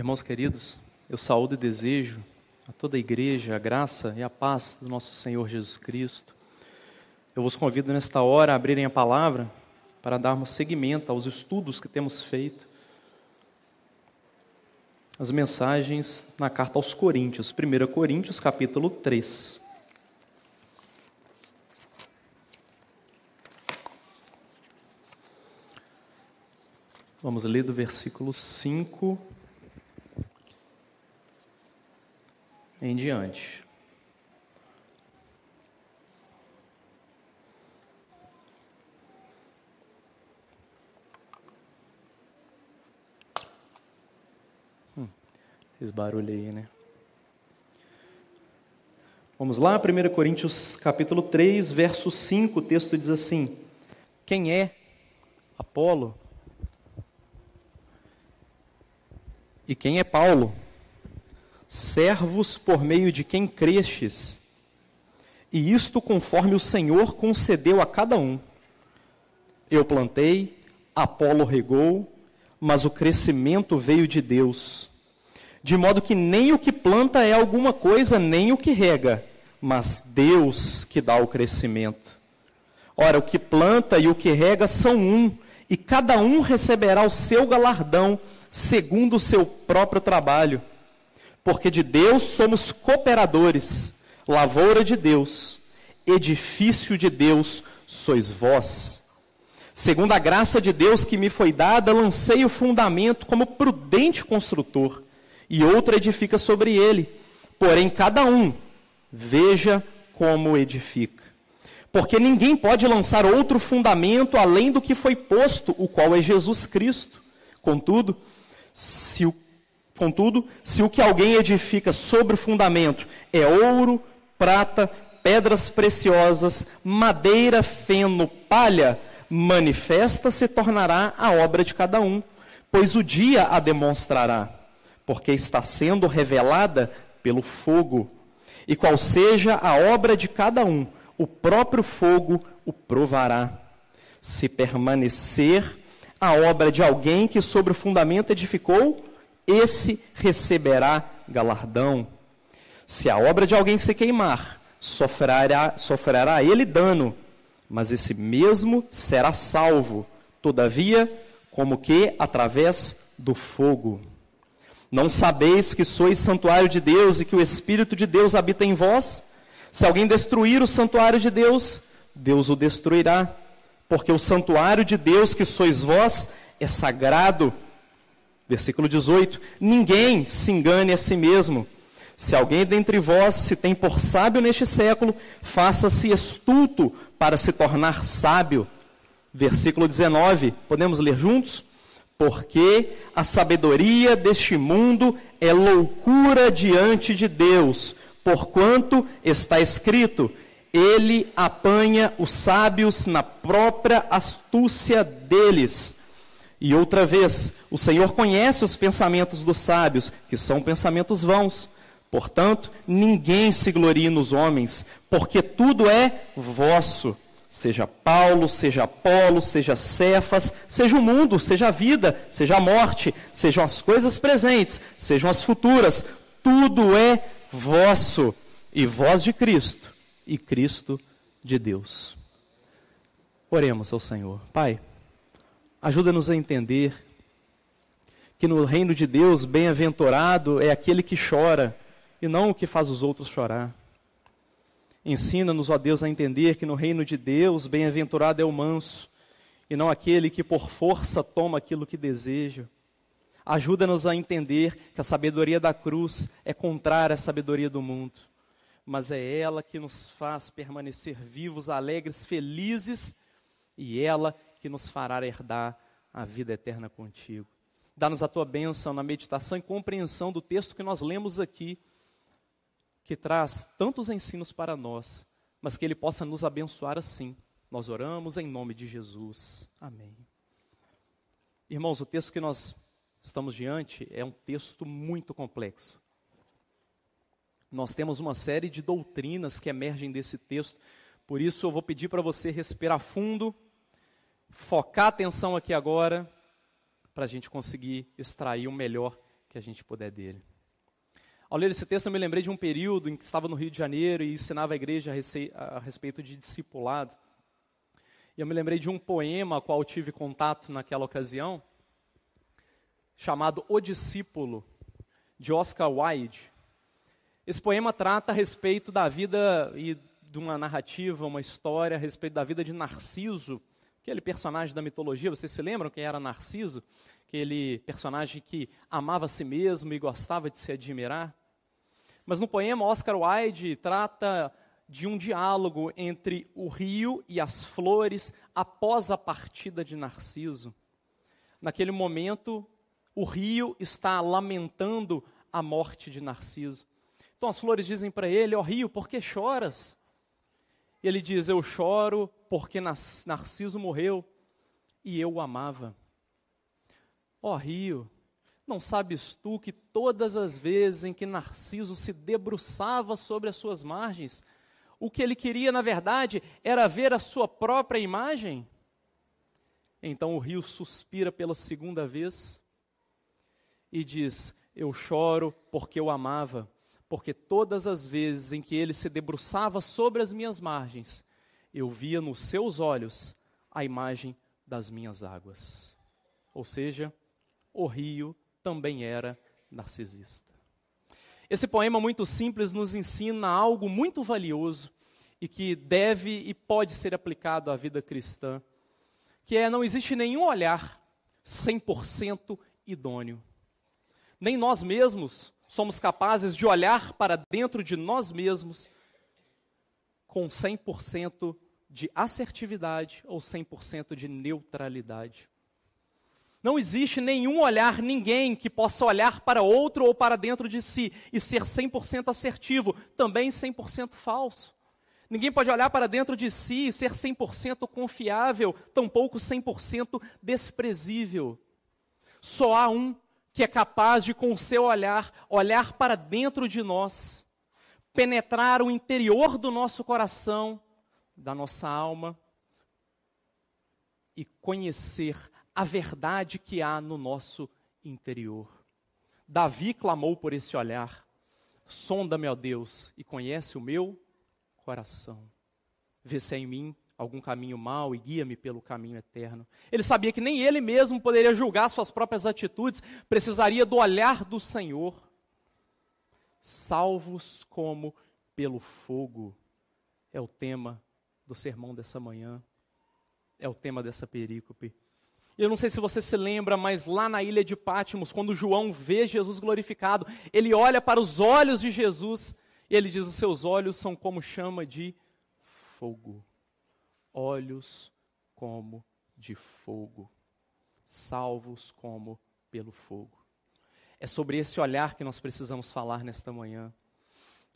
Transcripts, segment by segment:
Irmãos queridos, eu saúdo e desejo a toda a igreja a graça e a paz do nosso Senhor Jesus Cristo. Eu vos convido nesta hora a abrirem a palavra para darmos seguimento aos estudos que temos feito, as mensagens na carta aos Coríntios, 1 Coríntios capítulo 3. Vamos ler do versículo 5 em diante. Hum, barulho aí, né? Vamos lá, 1 Coríntios capítulo 3, verso 5, o texto diz assim: Quem é Apolo? E quem é Paulo? Servos por meio de quem crestes, e isto conforme o Senhor concedeu a cada um. Eu plantei, Apolo regou, mas o crescimento veio de Deus. De modo que nem o que planta é alguma coisa, nem o que rega, mas Deus que dá o crescimento. Ora, o que planta e o que rega são um, e cada um receberá o seu galardão, segundo o seu próprio trabalho porque de Deus somos cooperadores, lavoura de Deus, edifício de Deus sois vós. Segundo a graça de Deus que me foi dada, lancei o fundamento como prudente construtor, e outro edifica sobre ele. Porém, cada um veja como edifica. Porque ninguém pode lançar outro fundamento além do que foi posto, o qual é Jesus Cristo. Contudo, se o Contudo, se o que alguém edifica sobre o fundamento é ouro, prata, pedras preciosas, madeira, feno, palha, manifesta se tornará a obra de cada um, pois o dia a demonstrará, porque está sendo revelada pelo fogo. E qual seja a obra de cada um, o próprio fogo o provará. Se permanecer a obra de alguém que sobre o fundamento edificou, esse receberá galardão. Se a obra de alguém se queimar, sofrerá, sofrerá ele dano, mas esse mesmo será salvo, todavia, como que através do fogo. Não sabeis que sois santuário de Deus e que o Espírito de Deus habita em vós? Se alguém destruir o santuário de Deus, Deus o destruirá, porque o santuário de Deus que sois vós é sagrado Versículo 18: Ninguém se engane a si mesmo. Se alguém dentre vós se tem por sábio neste século, faça-se estulto para se tornar sábio. Versículo 19, podemos ler juntos? Porque a sabedoria deste mundo é loucura diante de Deus, porquanto está escrito: Ele apanha os sábios na própria astúcia deles. E outra vez, o Senhor conhece os pensamentos dos sábios, que são pensamentos vãos. Portanto, ninguém se glorie nos homens, porque tudo é vosso. Seja Paulo, seja Apolo, seja Cefas, seja o mundo, seja a vida, seja a morte, sejam as coisas presentes, sejam as futuras, tudo é vosso, e vós de Cristo, e Cristo de Deus. Oremos ao Senhor. Pai, Ajuda-nos a entender que no reino de Deus, bem-aventurado é aquele que chora e não o que faz os outros chorar. Ensina-nos, ó Deus, a entender que no reino de Deus, bem-aventurado é o manso e não aquele que por força toma aquilo que deseja. Ajuda-nos a entender que a sabedoria da cruz é contrária à sabedoria do mundo, mas é ela que nos faz permanecer vivos, alegres, felizes, e ela que nos fará herdar a vida eterna contigo. Dá-nos a tua bênção na meditação e compreensão do texto que nós lemos aqui, que traz tantos ensinos para nós, mas que ele possa nos abençoar assim. Nós oramos em nome de Jesus. Amém. Irmãos, o texto que nós estamos diante é um texto muito complexo. Nós temos uma série de doutrinas que emergem desse texto, por isso eu vou pedir para você respirar fundo focar a atenção aqui agora, para a gente conseguir extrair o melhor que a gente puder dele. Ao ler esse texto, eu me lembrei de um período em que estava no Rio de Janeiro e ensinava a igreja a, respeito de discipulado. E eu me lembrei de um poema ao qual tive contato naquela ocasião, chamado O Discípulo, de Oscar Wilde. Esse poema trata a respeito da vida e de uma narrativa, uma história a respeito da vida de Narciso, aquele personagem da mitologia. Vocês se lembram quem era Narciso? Aquele personagem que amava a si mesmo e gostava de se admirar. Mas no poema, Oscar Wilde trata de um diálogo entre o rio e as flores após a partida de Narciso. Naquele momento, o rio está lamentando a morte de Narciso. Então as flores dizem para ele: Ó oh, rio, por que choras? E ele diz: Eu choro porque Narciso morreu e eu o amava. Ó rio, não sabes tu que todas as vezes em que Narciso se debruçava sobre as suas margens, o que ele queria, na verdade, era ver a sua própria imagem. Então o rio suspira pela segunda vez e diz: Eu choro porque eu amava, porque todas as vezes em que ele se debruçava sobre as minhas margens, eu via nos seus olhos a imagem das minhas águas. Ou seja, o rio também era narcisista. Esse poema muito simples nos ensina algo muito valioso e que deve e pode ser aplicado à vida cristã, que é não existe nenhum olhar 100% idôneo. Nem nós mesmos somos capazes de olhar para dentro de nós mesmos com 100% de assertividade ou 100% de neutralidade. Não existe nenhum olhar, ninguém que possa olhar para outro ou para dentro de si e ser 100% assertivo, também 100% falso. Ninguém pode olhar para dentro de si e ser 100% confiável, tampouco 100% desprezível. Só há um que é capaz de, com o seu olhar, olhar para dentro de nós, penetrar o interior do nosso coração, da nossa alma e conhecer a verdade que há no nosso interior. Davi clamou por esse olhar: sonda-me, ó Deus, e conhece o meu coração. Vê se há em mim algum caminho mau e guia-me pelo caminho eterno. Ele sabia que nem ele mesmo poderia julgar suas próprias atitudes, precisaria do olhar do Senhor. Salvos como pelo fogo é o tema do sermão dessa manhã, é o tema dessa perícope. Eu não sei se você se lembra, mas lá na ilha de Pátimos, quando João vê Jesus glorificado, ele olha para os olhos de Jesus e ele diz: Os seus olhos são como chama de fogo. Olhos como de fogo, salvos como pelo fogo. É sobre esse olhar que nós precisamos falar nesta manhã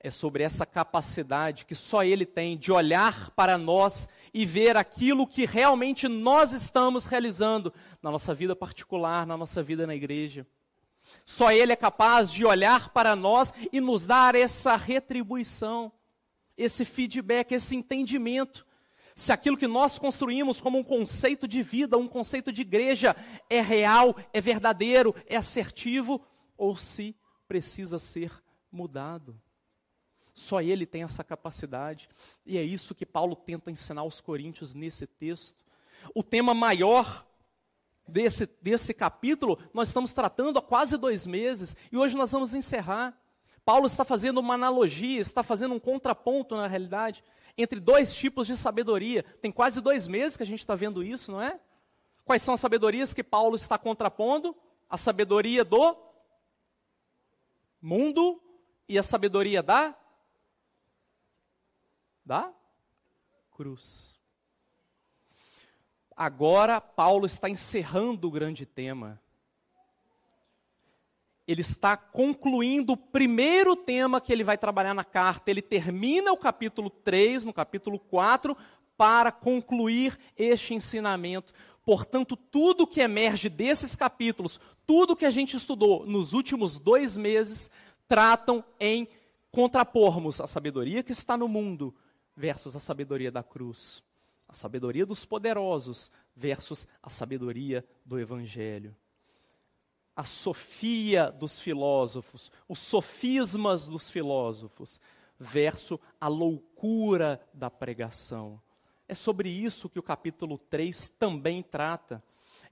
é sobre essa capacidade que só Ele tem de olhar para nós e ver aquilo que realmente nós estamos realizando na nossa vida particular, na nossa vida na igreja. Só Ele é capaz de olhar para nós e nos dar essa retribuição, esse feedback, esse entendimento. Se aquilo que nós construímos como um conceito de vida, um conceito de igreja, é real, é verdadeiro, é assertivo, ou se precisa ser mudado. Só ele tem essa capacidade. E é isso que Paulo tenta ensinar aos coríntios nesse texto. O tema maior desse, desse capítulo nós estamos tratando há quase dois meses e hoje nós vamos encerrar. Paulo está fazendo uma analogia, está fazendo um contraponto na realidade entre dois tipos de sabedoria. Tem quase dois meses que a gente está vendo isso, não é? Quais são as sabedorias que Paulo está contrapondo? A sabedoria do mundo e a sabedoria da da cruz. Agora, Paulo está encerrando o grande tema. Ele está concluindo o primeiro tema que ele vai trabalhar na carta. Ele termina o capítulo 3, no capítulo 4, para concluir este ensinamento. Portanto, tudo que emerge desses capítulos, tudo que a gente estudou nos últimos dois meses, tratam em contrapormos a sabedoria que está no mundo versus a sabedoria da cruz, a sabedoria dos poderosos versus a sabedoria do Evangelho. A sofia dos filósofos, os sofismas dos filósofos, verso a loucura da pregação. É sobre isso que o capítulo 3 também trata.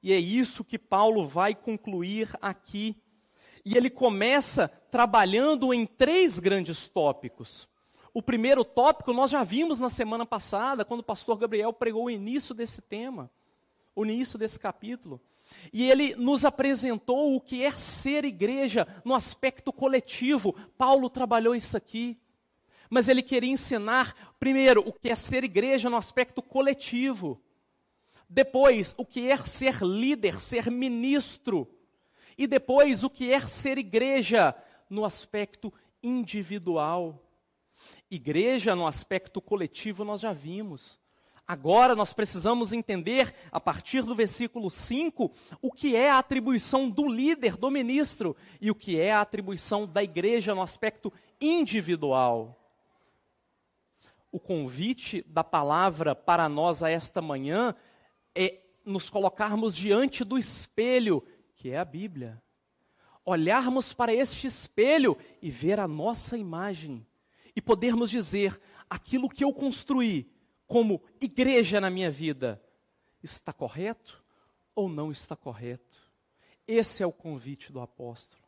E é isso que Paulo vai concluir aqui. E ele começa trabalhando em três grandes tópicos. O primeiro tópico nós já vimos na semana passada, quando o pastor Gabriel pregou o início desse tema, o início desse capítulo. E ele nos apresentou o que é ser igreja no aspecto coletivo. Paulo trabalhou isso aqui. Mas ele queria ensinar, primeiro, o que é ser igreja no aspecto coletivo. Depois, o que é ser líder, ser ministro. E depois, o que é ser igreja no aspecto individual. Igreja no aspecto coletivo nós já vimos. Agora nós precisamos entender, a partir do versículo 5, o que é a atribuição do líder, do ministro, e o que é a atribuição da igreja no aspecto individual. O convite da palavra para nós a esta manhã é nos colocarmos diante do espelho, que é a Bíblia. Olharmos para este espelho e ver a nossa imagem, e podermos dizer: aquilo que eu construí, como igreja na minha vida está correto ou não está correto? Esse é o convite do apóstolo.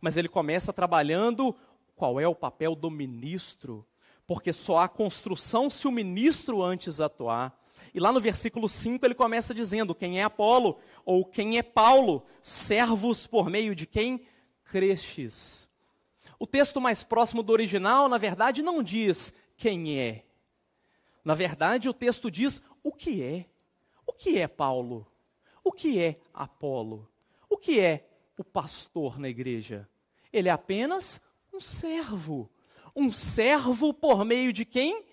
Mas ele começa trabalhando qual é o papel do ministro, porque só há construção se o ministro antes atuar. E lá no versículo 5 ele começa dizendo: quem é Apolo ou quem é Paulo, servos por meio de quem crestes. O texto mais próximo do original, na verdade, não diz quem é, na verdade, o texto diz o que é. O que é Paulo? O que é Apolo? O que é o pastor na igreja? Ele é apenas um servo. Um servo por meio de quem?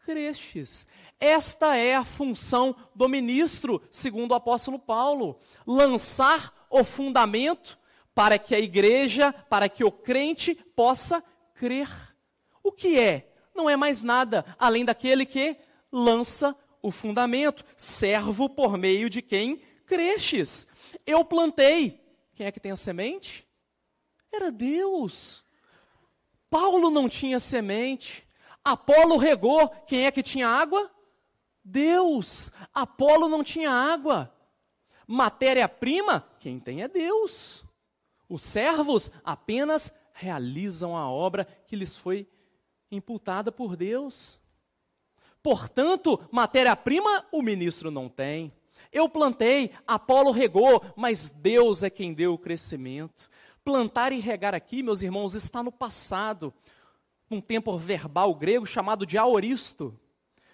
Crestes. Esta é a função do ministro, segundo o apóstolo Paulo: lançar o fundamento para que a igreja, para que o crente possa crer. O que é? Não é mais nada além daquele que lança o fundamento, servo por meio de quem cresces. Eu plantei. Quem é que tem a semente? Era Deus. Paulo não tinha semente. Apolo regou. Quem é que tinha água? Deus. Apolo não tinha água. Matéria-prima, quem tem é Deus. Os servos apenas realizam a obra que lhes foi imputada por Deus. Portanto, matéria-prima o ministro não tem. Eu plantei, Apolo regou, mas Deus é quem deu o crescimento. Plantar e regar aqui, meus irmãos, está no passado, um tempo verbal grego chamado de aoristo.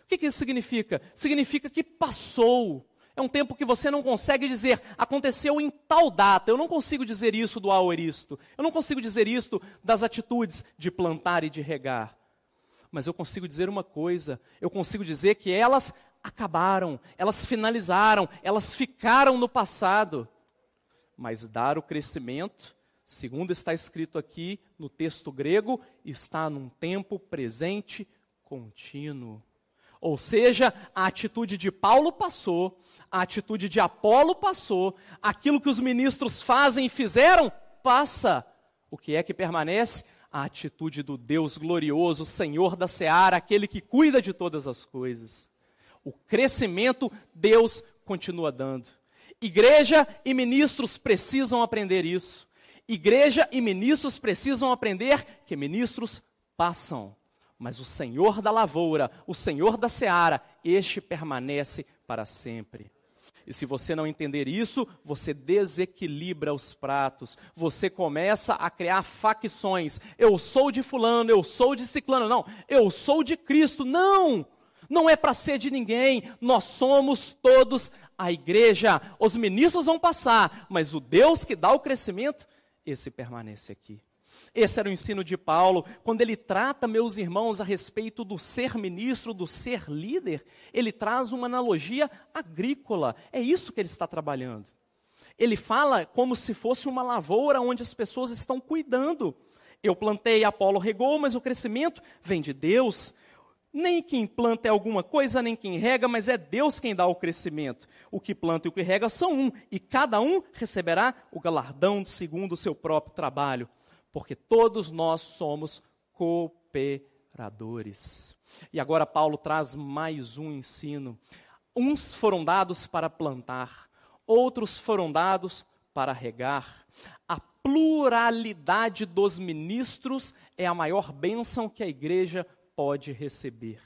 O que, que isso significa? Significa que passou. É um tempo que você não consegue dizer, aconteceu em tal data. Eu não consigo dizer isso do aoristo. Eu não consigo dizer isso das atitudes de plantar e de regar mas eu consigo dizer uma coisa: eu consigo dizer que elas acabaram, elas finalizaram, elas ficaram no passado. Mas dar o crescimento, segundo está escrito aqui no texto grego, está num tempo presente contínuo. Ou seja, a atitude de Paulo passou, a atitude de Apolo passou, aquilo que os ministros fazem e fizeram, passa. O que é que permanece? A atitude do Deus glorioso, Senhor da seara, aquele que cuida de todas as coisas. O crescimento Deus continua dando. Igreja e ministros precisam aprender isso. Igreja e ministros precisam aprender que ministros passam, mas o Senhor da lavoura, o Senhor da seara, este permanece para sempre. E se você não entender isso, você desequilibra os pratos. Você começa a criar facções. Eu sou de fulano, eu sou de ciclano. Não, eu sou de Cristo. Não! Não é para ser de ninguém. Nós somos todos a igreja. Os ministros vão passar, mas o Deus que dá o crescimento, esse permanece aqui. Esse era o ensino de Paulo. Quando ele trata, meus irmãos, a respeito do ser ministro, do ser líder, ele traz uma analogia agrícola. É isso que ele está trabalhando. Ele fala como se fosse uma lavoura onde as pessoas estão cuidando. Eu plantei, Apolo regou, mas o crescimento vem de Deus. Nem quem planta é alguma coisa, nem quem rega, mas é Deus quem dá o crescimento. O que planta e o que rega são um, e cada um receberá o galardão segundo o seu próprio trabalho, porque todos nós somos cooperadores. E agora Paulo traz mais um ensino. Uns foram dados para plantar, outros foram dados para regar. A pluralidade dos ministros é a maior bênção que a igreja pode receber.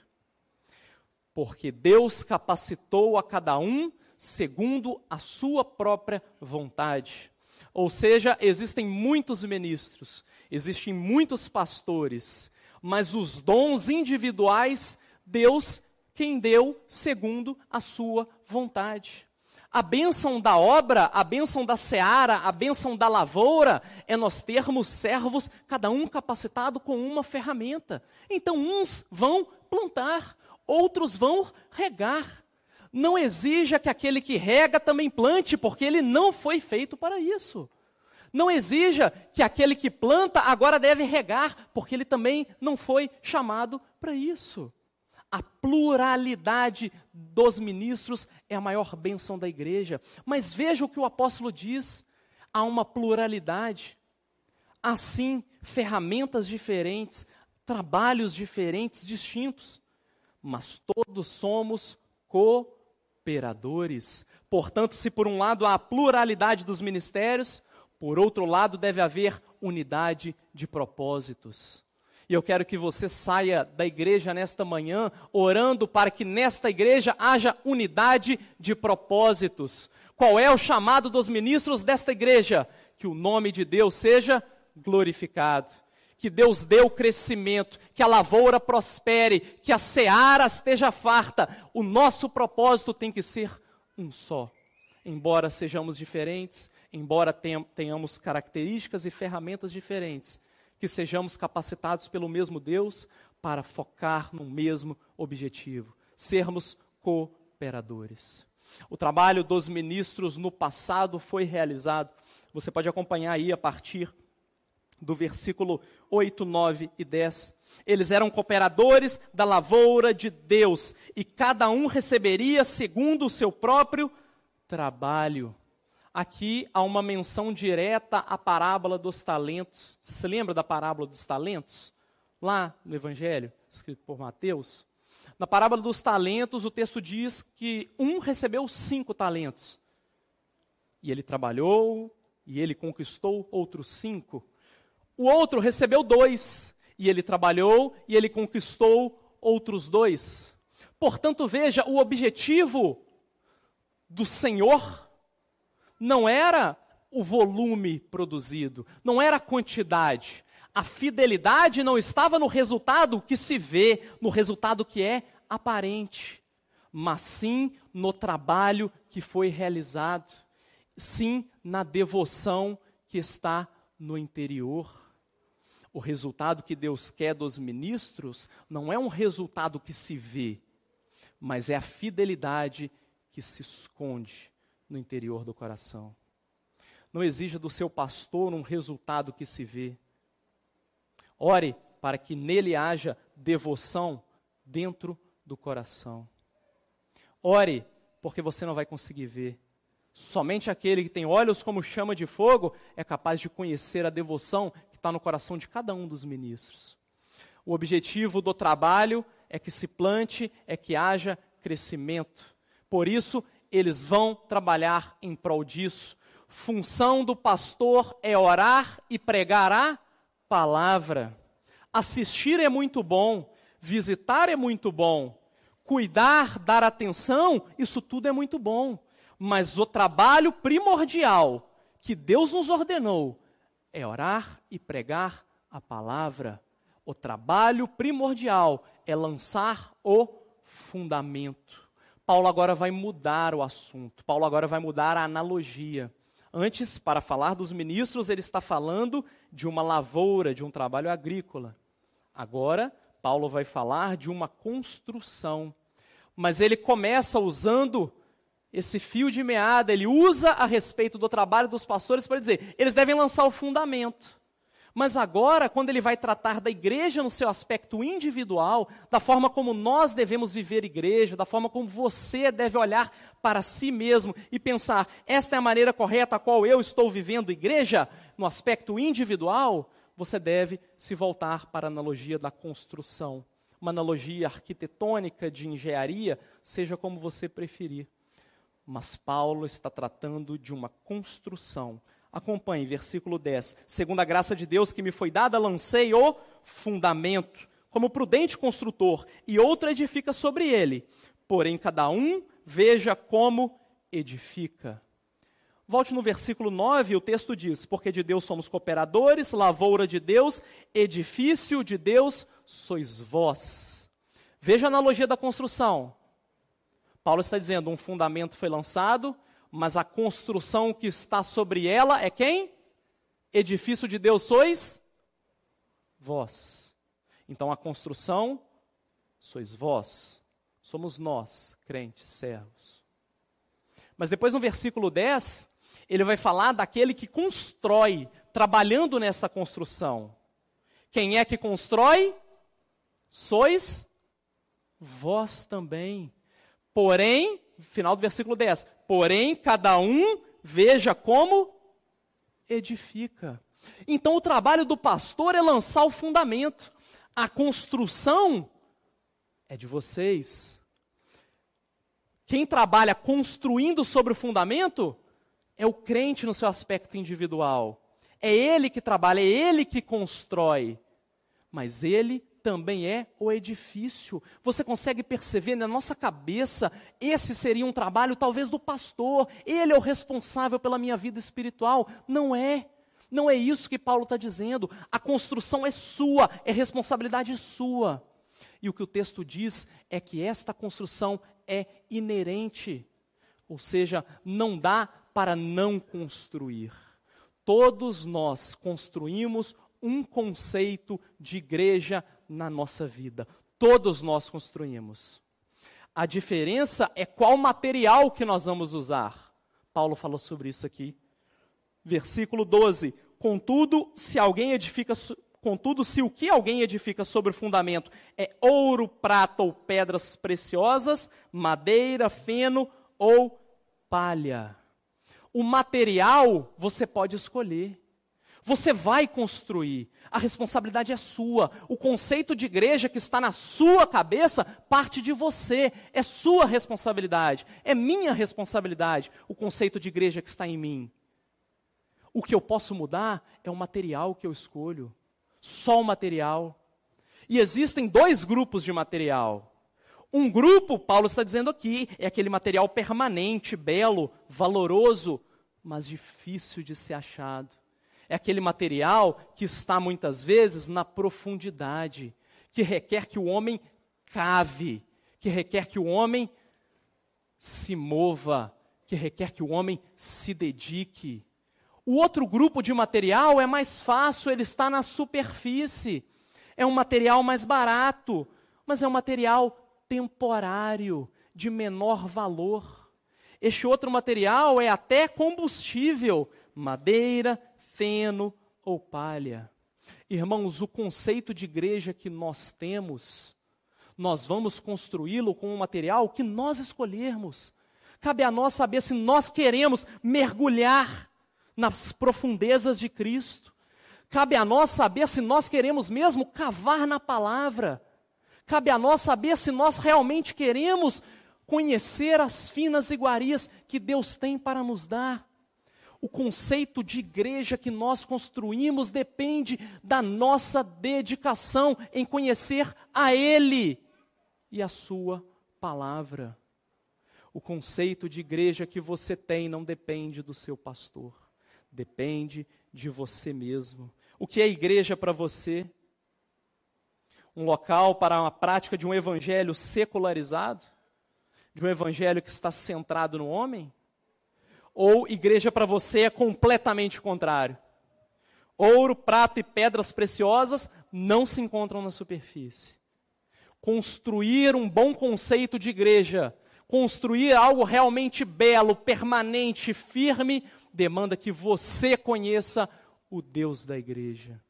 Porque Deus capacitou a cada um segundo a sua própria vontade. Ou seja, existem muitos ministros, existem muitos pastores, mas os dons individuais, Deus quem deu segundo a sua vontade. A bênção da obra, a bênção da seara, a bênção da lavoura é nós termos servos, cada um capacitado com uma ferramenta. Então, uns vão plantar, outros vão regar. Não exija que aquele que rega também plante, porque ele não foi feito para isso. Não exija que aquele que planta agora deve regar, porque ele também não foi chamado para isso. A pluralidade dos ministros é a maior bênção da igreja. Mas veja o que o apóstolo diz: há uma pluralidade. Assim, ferramentas diferentes, trabalhos diferentes, distintos, mas todos somos cooperadores. Portanto, se por um lado há a pluralidade dos ministérios, por outro lado deve haver unidade de propósitos. E eu quero que você saia da igreja nesta manhã orando para que nesta igreja haja unidade de propósitos. Qual é o chamado dos ministros desta igreja? Que o nome de Deus seja glorificado. Que Deus dê o crescimento, que a lavoura prospere, que a seara esteja farta. O nosso propósito tem que ser um só. Embora sejamos diferentes, embora tenhamos características e ferramentas diferentes, que sejamos capacitados pelo mesmo Deus para focar no mesmo objetivo, sermos cooperadores. O trabalho dos ministros no passado foi realizado. Você pode acompanhar aí a partir do versículo 8, 9 e 10. Eles eram cooperadores da lavoura de Deus e cada um receberia segundo o seu próprio trabalho. Aqui há uma menção direta à parábola dos talentos. Você se lembra da parábola dos talentos? Lá no Evangelho, escrito por Mateus. Na parábola dos talentos, o texto diz que um recebeu cinco talentos. E ele trabalhou, e ele conquistou outros cinco. O outro recebeu dois, e ele trabalhou, e ele conquistou outros dois. Portanto, veja, o objetivo do Senhor não era o volume produzido, não era a quantidade. A fidelidade não estava no resultado que se vê, no resultado que é aparente, mas sim no trabalho que foi realizado, sim na devoção que está no interior. O resultado que Deus quer dos ministros não é um resultado que se vê, mas é a fidelidade que se esconde no interior do coração. Não exija do seu pastor um resultado que se vê. Ore para que nele haja devoção dentro do coração. Ore, porque você não vai conseguir ver. Somente aquele que tem olhos como chama de fogo é capaz de conhecer a devoção está no coração de cada um dos ministros. O objetivo do trabalho é que se plante, é que haja crescimento. Por isso, eles vão trabalhar em prol disso. Função do pastor é orar e pregar a palavra. Assistir é muito bom, visitar é muito bom, cuidar, dar atenção, isso tudo é muito bom. Mas o trabalho primordial que Deus nos ordenou é orar e pregar a palavra. O trabalho primordial é lançar o fundamento. Paulo agora vai mudar o assunto, Paulo agora vai mudar a analogia. Antes, para falar dos ministros, ele está falando de uma lavoura, de um trabalho agrícola. Agora, Paulo vai falar de uma construção. Mas ele começa usando esse fio de meada, ele usa a respeito do trabalho dos pastores para dizer: eles devem lançar o fundamento. Mas agora, quando ele vai tratar da igreja no seu aspecto individual, da forma como nós devemos viver igreja, da forma como você deve olhar para si mesmo e pensar: esta é a maneira correta a qual eu estou vivendo igreja, no aspecto individual, você deve se voltar para a analogia da construção, uma analogia arquitetônica de engenharia, seja como você preferir. Mas Paulo está tratando de uma construção Acompanhe, versículo 10. Segundo a graça de Deus que me foi dada, lancei o fundamento, como prudente construtor, e outro edifica sobre ele. Porém, cada um veja como edifica. Volte no versículo 9, o texto diz: Porque de Deus somos cooperadores, lavoura de Deus, edifício de Deus sois vós. Veja a analogia da construção. Paulo está dizendo: um fundamento foi lançado, mas a construção que está sobre ela é quem? Edifício de Deus sois vós. Então a construção sois vós, somos nós, crentes, servos. Mas depois no versículo 10, ele vai falar daquele que constrói, trabalhando nesta construção. Quem é que constrói? Sois vós também. Porém, final do versículo 10: Porém, cada um veja como edifica. Então, o trabalho do pastor é lançar o fundamento. A construção é de vocês. Quem trabalha construindo sobre o fundamento é o crente no seu aspecto individual. É ele que trabalha, é ele que constrói. Mas ele também é o edifício. Você consegue perceber na nossa cabeça, esse seria um trabalho talvez do pastor, ele é o responsável pela minha vida espiritual. Não é. Não é isso que Paulo está dizendo. A construção é sua, é responsabilidade sua. E o que o texto diz é que esta construção é inerente, ou seja, não dá para não construir. Todos nós construímos um conceito de igreja na nossa vida. Todos nós construímos. A diferença é qual material que nós vamos usar. Paulo falou sobre isso aqui. Versículo 12. Contudo, se alguém edifica, contudo, se o que alguém edifica sobre o fundamento é ouro, prata ou pedras preciosas, madeira, feno ou palha. O material você pode escolher. Você vai construir. A responsabilidade é sua. O conceito de igreja que está na sua cabeça parte de você. É sua responsabilidade. É minha responsabilidade. O conceito de igreja que está em mim. O que eu posso mudar é o material que eu escolho. Só o material. E existem dois grupos de material. Um grupo, Paulo está dizendo aqui, é aquele material permanente, belo, valoroso, mas difícil de ser achado é aquele material que está muitas vezes na profundidade, que requer que o homem cave, que requer que o homem se mova, que requer que o homem se dedique. O outro grupo de material é mais fácil, ele está na superfície. É um material mais barato, mas é um material temporário, de menor valor. Este outro material é até combustível, madeira, feno ou palha. Irmãos, o conceito de igreja que nós temos, nós vamos construí-lo com um material que nós escolhermos. Cabe a nós saber se nós queremos mergulhar nas profundezas de Cristo. Cabe a nós saber se nós queremos mesmo cavar na palavra. Cabe a nós saber se nós realmente queremos conhecer as finas iguarias que Deus tem para nos dar. O conceito de igreja que nós construímos depende da nossa dedicação em conhecer a Ele e a Sua palavra. O conceito de igreja que você tem não depende do seu pastor, depende de você mesmo. O que é igreja para você? Um local para uma prática de um evangelho secularizado? De um evangelho que está centrado no homem? Ou igreja para você é completamente contrário. Ouro, prata e pedras preciosas não se encontram na superfície. Construir um bom conceito de igreja, construir algo realmente belo, permanente, firme, demanda que você conheça o Deus da igreja.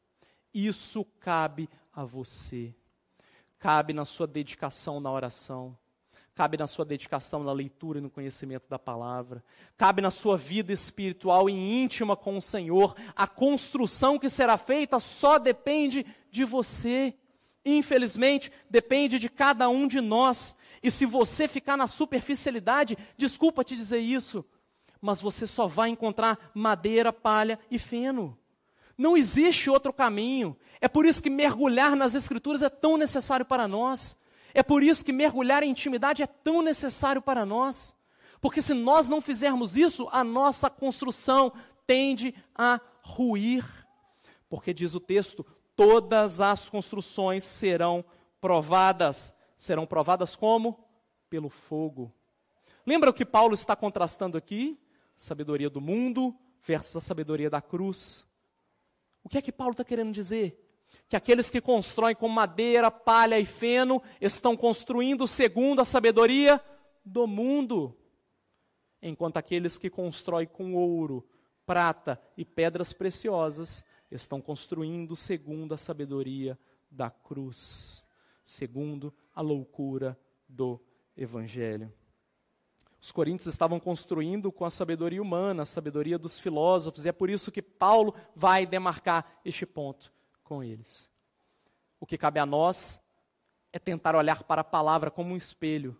Isso cabe a você. Cabe na sua dedicação na oração. Cabe na sua dedicação na leitura e no conhecimento da palavra. Cabe na sua vida espiritual e íntima com o Senhor. A construção que será feita só depende de você. Infelizmente, depende de cada um de nós. E se você ficar na superficialidade, desculpa te dizer isso, mas você só vai encontrar madeira, palha e feno. Não existe outro caminho. É por isso que mergulhar nas Escrituras é tão necessário para nós. É por isso que mergulhar em intimidade é tão necessário para nós. Porque se nós não fizermos isso, a nossa construção tende a ruir. Porque diz o texto: todas as construções serão provadas. Serão provadas como? Pelo fogo. Lembra o que Paulo está contrastando aqui? Sabedoria do mundo versus a sabedoria da cruz. O que é que Paulo está querendo dizer? Que aqueles que constroem com madeira, palha e feno estão construindo segundo a sabedoria do mundo, enquanto aqueles que constroem com ouro, prata e pedras preciosas estão construindo segundo a sabedoria da cruz, segundo a loucura do Evangelho. Os coríntios estavam construindo com a sabedoria humana, a sabedoria dos filósofos, e é por isso que Paulo vai demarcar este ponto com eles. O que cabe a nós é tentar olhar para a palavra como um espelho,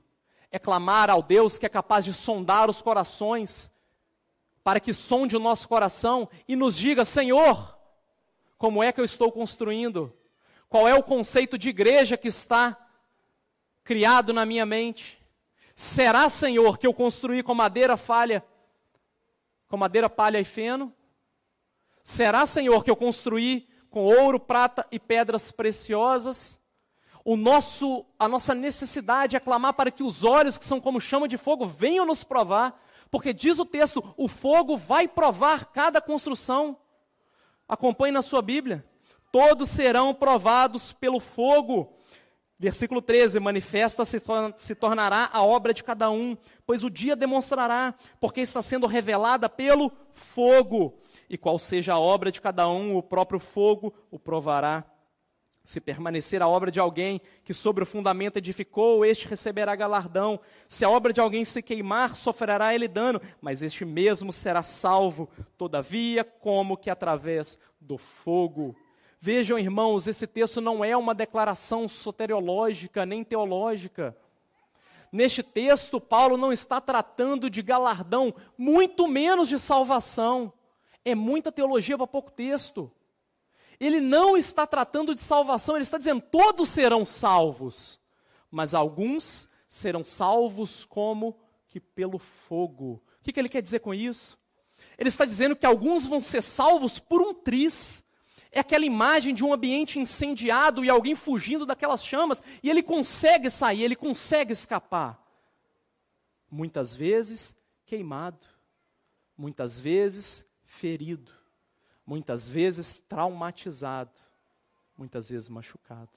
é clamar ao Deus que é capaz de sondar os corações, para que sonde o nosso coração e nos diga: Senhor, como é que eu estou construindo? Qual é o conceito de igreja que está criado na minha mente? Será, Senhor, que eu construí com madeira falha, com madeira palha e feno? Será, Senhor, que eu construí com ouro, prata e pedras preciosas? O nosso, a nossa necessidade é clamar para que os olhos que são como chama de fogo venham nos provar, porque diz o texto, o fogo vai provar cada construção. Acompanhe na sua Bíblia. Todos serão provados pelo fogo. Versículo 13: Manifesta se, se tornará a obra de cada um, pois o dia demonstrará, porque está sendo revelada pelo fogo. E qual seja a obra de cada um, o próprio fogo o provará. Se permanecer a obra de alguém que sobre o fundamento edificou, este receberá galardão. Se a obra de alguém se queimar, sofrerá ele dano, mas este mesmo será salvo, todavia, como que através do fogo. Vejam, irmãos, esse texto não é uma declaração soteriológica nem teológica. Neste texto, Paulo não está tratando de galardão, muito menos de salvação. É muita teologia para pouco texto ele não está tratando de salvação, ele está dizendo: todos serão salvos, mas alguns serão salvos como que pelo fogo. O que, que ele quer dizer com isso? Ele está dizendo que alguns vão ser salvos por um tris. É aquela imagem de um ambiente incendiado e alguém fugindo daquelas chamas, e ele consegue sair, ele consegue escapar. Muitas vezes queimado, muitas vezes ferido muitas vezes traumatizado, muitas vezes machucado.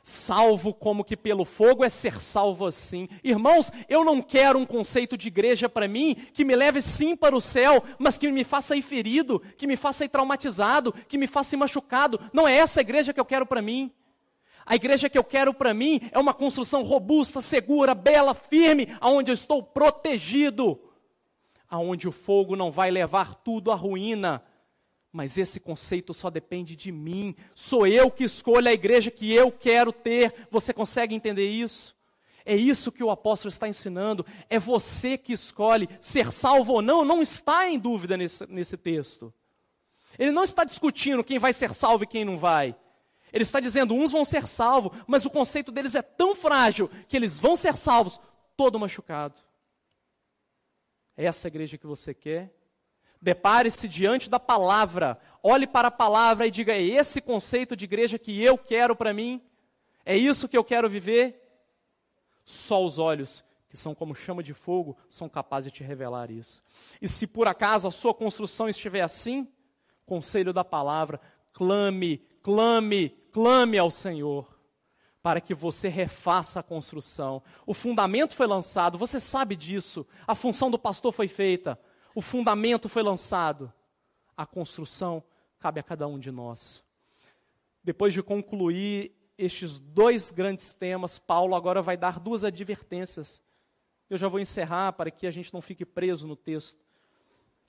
Salvo como que pelo fogo é ser salvo assim. Irmãos, eu não quero um conceito de igreja para mim que me leve sim para o céu, mas que me faça ir ferido, que me faça ir traumatizado, que me faça ir machucado. Não é essa a igreja que eu quero para mim. A igreja que eu quero para mim é uma construção robusta, segura, bela, firme, aonde eu estou protegido, aonde o fogo não vai levar tudo à ruína, mas esse conceito só depende de mim. Sou eu que escolho a igreja que eu quero ter. Você consegue entender isso? É isso que o apóstolo está ensinando. É você que escolhe ser salvo ou não. Não está em dúvida nesse, nesse texto. Ele não está discutindo quem vai ser salvo e quem não vai. Ele está dizendo, uns vão ser salvos, mas o conceito deles é tão frágil que eles vão ser salvos, todo machucado. É essa igreja que você quer? Depare-se diante da palavra, olhe para a palavra e diga: é esse conceito de igreja que eu quero para mim? É isso que eu quero viver? Só os olhos, que são como chama de fogo, são capazes de te revelar isso. E se por acaso a sua construção estiver assim, conselho da palavra, clame, clame, clame ao Senhor para que você refaça a construção. O fundamento foi lançado, você sabe disso. A função do pastor foi feita o fundamento foi lançado, a construção cabe a cada um de nós. Depois de concluir estes dois grandes temas, Paulo agora vai dar duas advertências. Eu já vou encerrar para que a gente não fique preso no texto.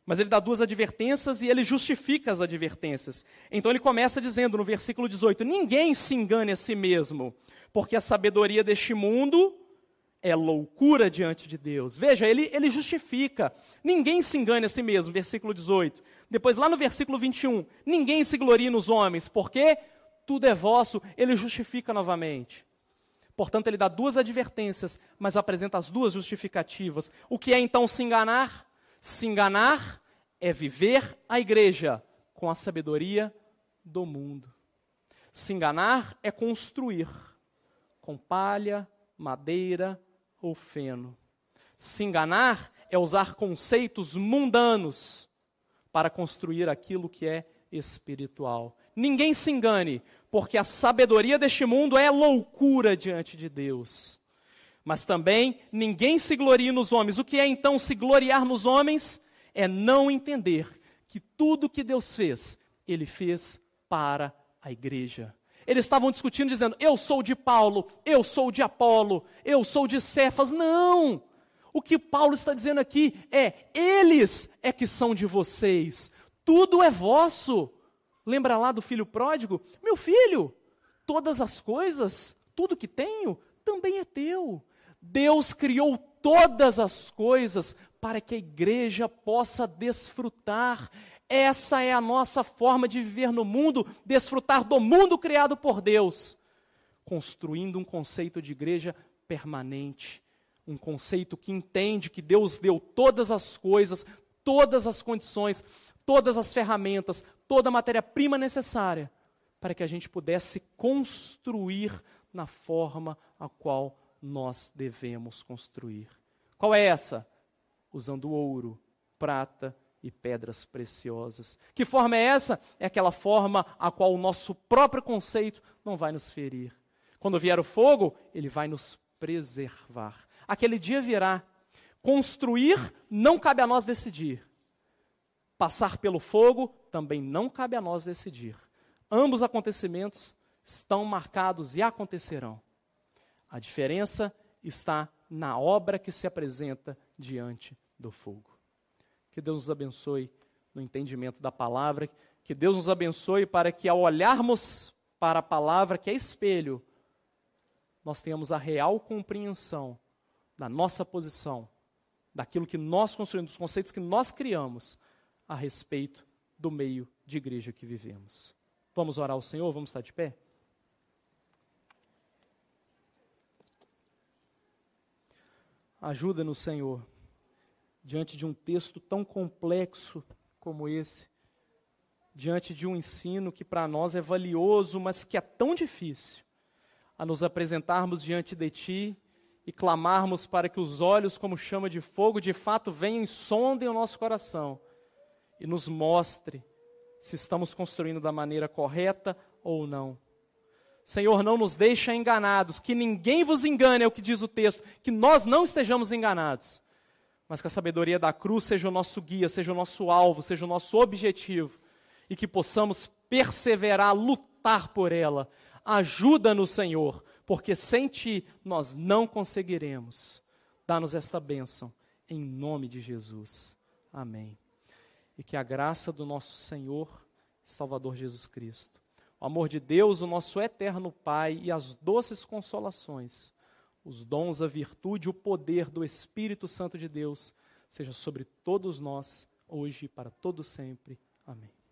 Mas ele dá duas advertências e ele justifica as advertências. Então ele começa dizendo no versículo 18: Ninguém se engane a si mesmo, porque a sabedoria deste mundo é loucura diante de Deus. Veja, ele, ele justifica. Ninguém se engane a si mesmo, versículo 18. Depois, lá no versículo 21, ninguém se glorie nos homens, porque tudo é vosso. Ele justifica novamente. Portanto, ele dá duas advertências, mas apresenta as duas justificativas. O que é então se enganar? Se enganar é viver a igreja com a sabedoria do mundo. Se enganar é construir com palha, madeira, ou feno. Se enganar é usar conceitos mundanos para construir aquilo que é espiritual. Ninguém se engane, porque a sabedoria deste mundo é loucura diante de Deus. Mas também ninguém se glorie nos homens. O que é então se gloriar nos homens? É não entender que tudo que Deus fez, Ele fez para a igreja. Eles estavam discutindo, dizendo: Eu sou de Paulo, eu sou de Apolo, eu sou de Cefas. Não! O que Paulo está dizendo aqui é: eles é que são de vocês, tudo é vosso. Lembra lá do filho pródigo? Meu filho, todas as coisas, tudo que tenho, também é teu. Deus criou todas as coisas para que a igreja possa desfrutar. Essa é a nossa forma de viver no mundo, desfrutar do mundo criado por Deus, construindo um conceito de igreja permanente, um conceito que entende que Deus deu todas as coisas, todas as condições, todas as ferramentas, toda a matéria-prima necessária para que a gente pudesse construir na forma a qual nós devemos construir. Qual é essa? Usando ouro, prata e pedras preciosas. Que forma é essa? É aquela forma a qual o nosso próprio conceito não vai nos ferir. Quando vier o fogo, ele vai nos preservar. Aquele dia virá. Construir não cabe a nós decidir. Passar pelo fogo também não cabe a nós decidir. Ambos acontecimentos estão marcados e acontecerão. A diferença está na obra que se apresenta diante do fogo. Que Deus nos abençoe no entendimento da palavra. Que Deus nos abençoe para que, ao olharmos para a palavra, que é espelho, nós tenhamos a real compreensão da nossa posição, daquilo que nós construímos, dos conceitos que nós criamos a respeito do meio de igreja que vivemos. Vamos orar ao Senhor? Vamos estar de pé? Ajuda-nos, Senhor diante de um texto tão complexo como esse, diante de um ensino que para nós é valioso, mas que é tão difícil, a nos apresentarmos diante de Ti e clamarmos para que os olhos, como chama de fogo, de fato venham e sondem o nosso coração e nos mostre se estamos construindo da maneira correta ou não. Senhor, não nos deixa enganados, que ninguém vos engane, é o que diz o texto, que nós não estejamos enganados mas que a sabedoria da cruz seja o nosso guia, seja o nosso alvo, seja o nosso objetivo, e que possamos perseverar, lutar por ela. Ajuda-nos, Senhor, porque sem Ti nós não conseguiremos. Dá-nos esta bênção, em nome de Jesus. Amém. E que a graça do nosso Senhor e Salvador Jesus Cristo, o amor de Deus, o nosso eterno Pai e as doces consolações os dons, a virtude, o poder do Espírito Santo de Deus seja sobre todos nós, hoje e para todo sempre. Amém.